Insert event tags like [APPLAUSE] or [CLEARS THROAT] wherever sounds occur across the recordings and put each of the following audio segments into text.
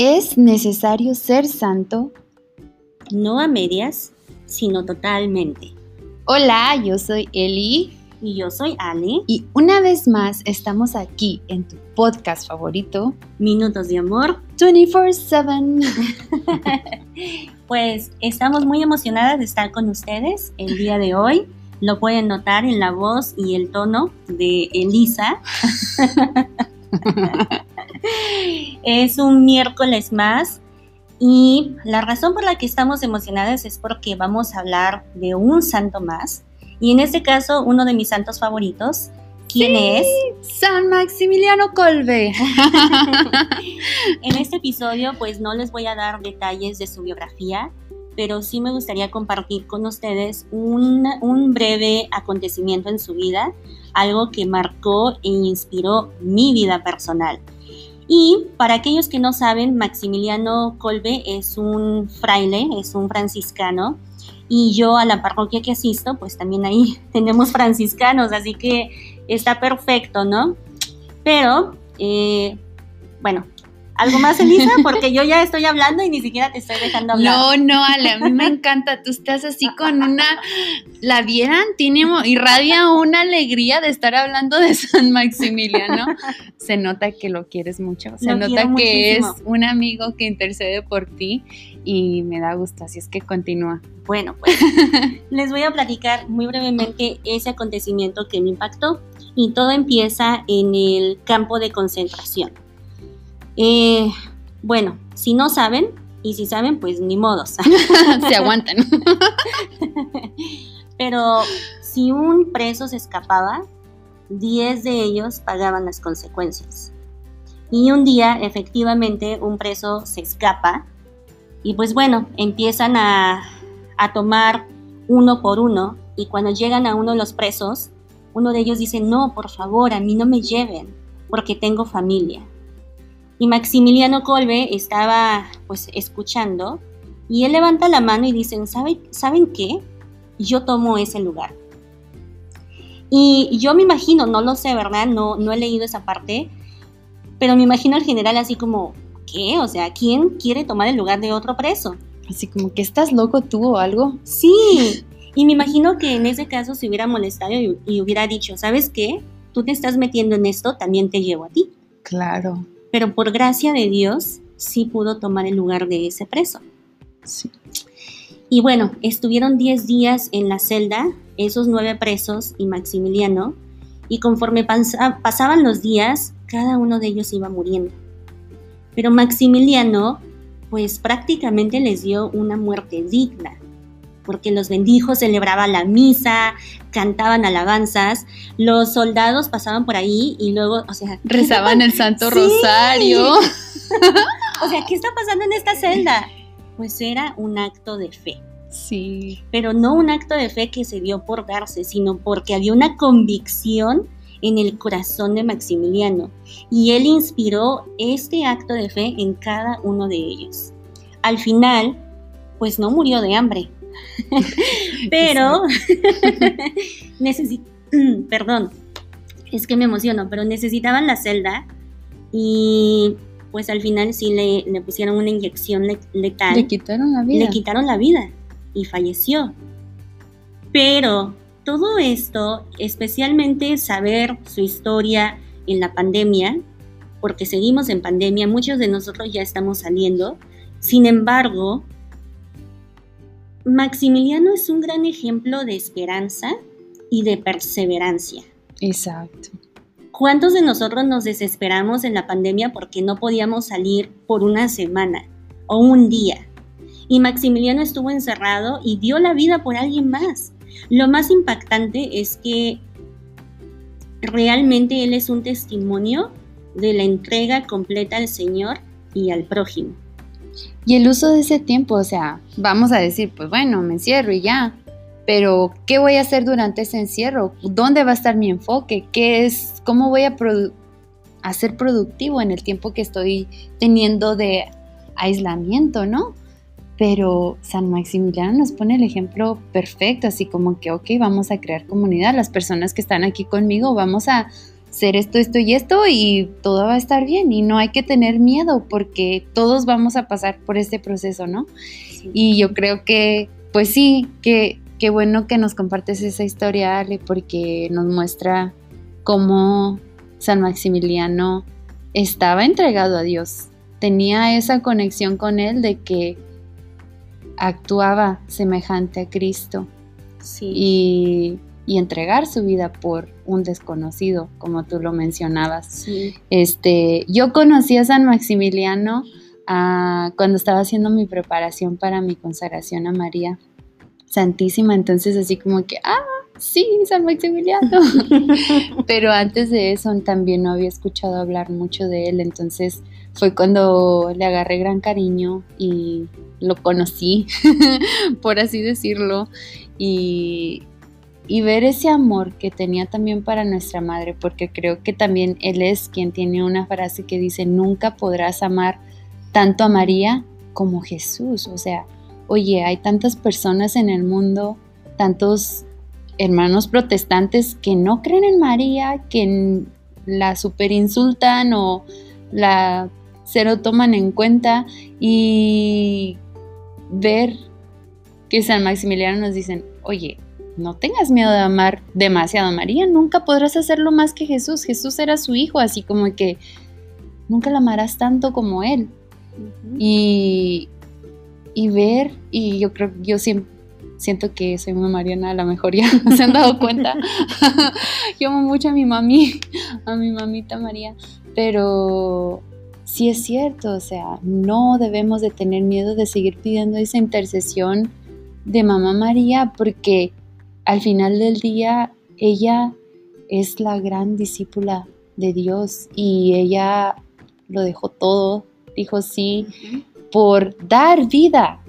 ¿Es necesario ser santo? No a medias, sino totalmente. Hola, yo soy Eli. Y yo soy Ale. Y una vez más estamos aquí en tu podcast favorito, Minutos de Amor 24/7. [LAUGHS] pues estamos muy emocionadas de estar con ustedes el día de hoy. Lo pueden notar en la voz y el tono de Elisa. [LAUGHS] es un miércoles más y la razón por la que estamos emocionadas es porque vamos a hablar de un santo más. Y en este caso, uno de mis santos favoritos. ¿Quién es? San Maximiliano Colbe. [LAUGHS] en este episodio, pues no les voy a dar detalles de su biografía, pero sí me gustaría compartir con ustedes un, un breve acontecimiento en su vida, algo que marcó e inspiró mi vida personal. Y para aquellos que no saben, Maximiliano Colbe es un fraile, es un franciscano, y yo a la parroquia que asisto, pues también ahí [LAUGHS] tenemos franciscanos, así que está perfecto, ¿no? Pero, eh, bueno, ¿Algo más, Elisa? [LAUGHS] Porque yo ya estoy hablando y ni siquiera te estoy dejando hablar. No, no, Ale, a mí me encanta. Tú estás así con una. ¿La vieran? Tiene, irradia una alegría de estar hablando de San Maximiliano. Se nota que lo quieres mucho. Se nota que es un amigo que intercede por ti y me da gusto. Así es que continúa. Bueno, pues [LAUGHS] les voy a platicar muy brevemente ese acontecimiento que me impactó. Y todo empieza en el campo de concentración. Eh, bueno, si no saben, y si saben, pues ni modos. [LAUGHS] se aguantan. [LAUGHS] Pero si un preso se escapaba, 10 de ellos pagaban las consecuencias. Y un día, efectivamente, un preso se escapa y pues bueno, empiezan a, a tomar uno por uno y cuando llegan a uno de los presos, uno de ellos dice, no, por favor, a mí no me lleven porque tengo familia. Y Maximiliano Colbe estaba pues escuchando y él levanta la mano y dice, ¿saben qué? Yo tomo ese lugar. Y yo me imagino, no lo sé, ¿verdad? No, no he leído esa parte, pero me imagino al general así como, ¿qué? O sea, ¿quién quiere tomar el lugar de otro preso? Así como que estás loco tú o algo. Sí, y me imagino que en ese caso se hubiera molestado y, y hubiera dicho, ¿sabes qué? Tú te estás metiendo en esto, también te llevo a ti. Claro pero por gracia de Dios sí pudo tomar el lugar de ese preso. Sí. Y bueno, estuvieron 10 días en la celda, esos nueve presos y Maximiliano, y conforme pasaban los días, cada uno de ellos iba muriendo. Pero Maximiliano, pues prácticamente les dio una muerte digna porque los bendijo, celebraban la misa, cantaban alabanzas, los soldados pasaban por ahí y luego, o sea... Rezaban el Santo Rosario. [LAUGHS] o sea, ¿qué está pasando en esta celda? Pues era un acto de fe. Sí. Pero no un acto de fe que se dio por darse, sino porque había una convicción en el corazón de Maximiliano y él inspiró este acto de fe en cada uno de ellos. Al final, pues no murió de hambre, [LAUGHS] pero [LAUGHS] [CLEARS THROAT] perdón, es que me emociono, pero necesitaban la celda y pues al final sí le, pusieron una inyección letal. Le quitaron la vida. Le quitaron la vida y falleció. Pero todo esto, especialmente saber su historia en la pandemia, porque seguimos en pandemia, muchos de nosotros ya estamos saliendo, sin embargo, Maximiliano es un gran ejemplo de esperanza y de perseverancia. Exacto. ¿Cuántos de nosotros nos desesperamos en la pandemia porque no podíamos salir por una semana o un día? Y Maximiliano estuvo encerrado y dio la vida por alguien más. Lo más impactante es que realmente él es un testimonio de la entrega completa al Señor y al prójimo. Y el uso de ese tiempo, o sea, vamos a decir, pues bueno, me encierro y ya, pero ¿qué voy a hacer durante ese encierro? ¿Dónde va a estar mi enfoque? ¿Qué es, cómo voy a, ser productivo en el tiempo que estoy teniendo de aislamiento, ¿no? Pero San Maximiliano nos pone el ejemplo perfecto, así como que, ok, vamos a crear comunidad, las personas que están aquí conmigo, vamos a ser esto, esto y esto y todo va a estar bien y no hay que tener miedo porque todos vamos a pasar por este proceso, ¿no? Y yo creo que, pues sí, que qué bueno que nos compartes esa historia, Ale, porque nos muestra cómo San Maximiliano estaba entregado a Dios, tenía esa conexión con Él de que actuaba semejante a Cristo. Y, entregar su vida por un desconocido, como tú lo mencionabas. Este, yo conocí a San Maximiliano ah, cuando estaba haciendo mi preparación para mi consagración a María Santísima, entonces así como que, ah, sí, San Maximiliano. [LAUGHS] Pero antes de eso también no había escuchado hablar mucho de él, entonces fue cuando le agarré gran cariño y lo conocí, [LAUGHS] por así decirlo, y, y ver ese amor que tenía también para nuestra madre, porque creo que también él es quien tiene una frase que dice, nunca podrás amar tanto a María como Jesús, o sea, oye, hay tantas personas en el mundo, tantos hermanos protestantes que no creen en María, que la superinsultan o la cero toman en cuenta y ver que San Maximiliano nos dicen, oye, no tengas miedo de amar demasiado a María, nunca podrás hacerlo más que Jesús. Jesús era su hijo, así como que nunca la amarás tanto como él. Y y ver, y yo creo, yo siempre siento que soy muy Mariana, a lo mejor ya [LAUGHS] se han dado cuenta. [LAUGHS] yo amo mucho a mi mami, a mi mamita María, pero sí es cierto, o sea, no debemos de tener miedo de seguir pidiendo esa intercesión de mamá María, porque al final del día ella es la gran discípula de Dios y ella lo dejó todo, dijo sí, por dar vida,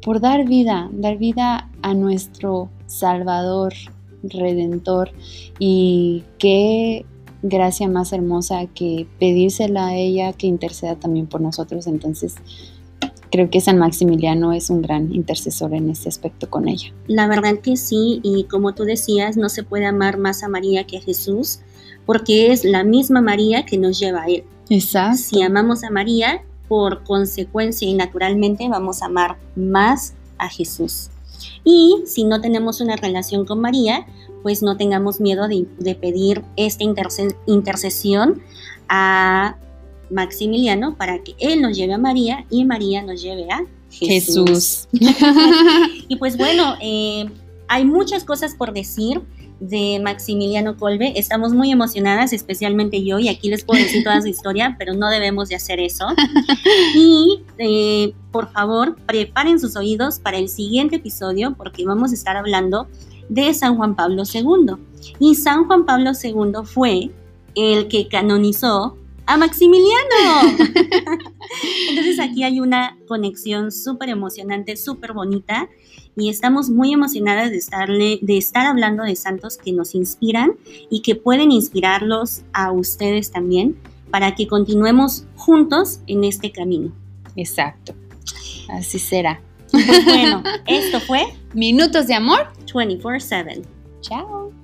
por dar vida, dar vida a nuestro Salvador, Redentor. Y qué gracia más hermosa que pedírsela a ella que interceda también por nosotros. Entonces, creo que San Maximiliano es un gran intercesor en este aspecto con ella. La verdad que sí, y como tú decías, no se puede amar más a María que a Jesús, porque es la misma María que nos lleva a Él. Exacto. Si amamos a María, por consecuencia y naturalmente vamos a amar más a Jesús. Y si no tenemos una relación con María, pues no tengamos miedo de, pedir esta intercesión a Maximiliano para que él nos lleve a María y María nos lleve a Jesús. [LAUGHS] y pues bueno, eh, hay muchas cosas por decir de Maximiliano Colbe. Estamos muy emocionadas, especialmente yo, y aquí les puedo decir toda su historia, pero no debemos de hacer eso. Y eh, por favor, preparen sus oídos para el siguiente episodio, porque vamos a estar hablando de San Juan Pablo II. Y San Juan Pablo II fue el que canonizó a Maximiliano. [LAUGHS] Entonces aquí hay una conexión súper emocionante, súper bonita y estamos muy emocionadas de, estarle, de estar hablando de santos que nos inspiran y que pueden inspirarlos a ustedes también para que continuemos juntos en este camino. Exacto, así será. Pues bueno, [LAUGHS] esto fue Minutos de Amor 24/7. Chao.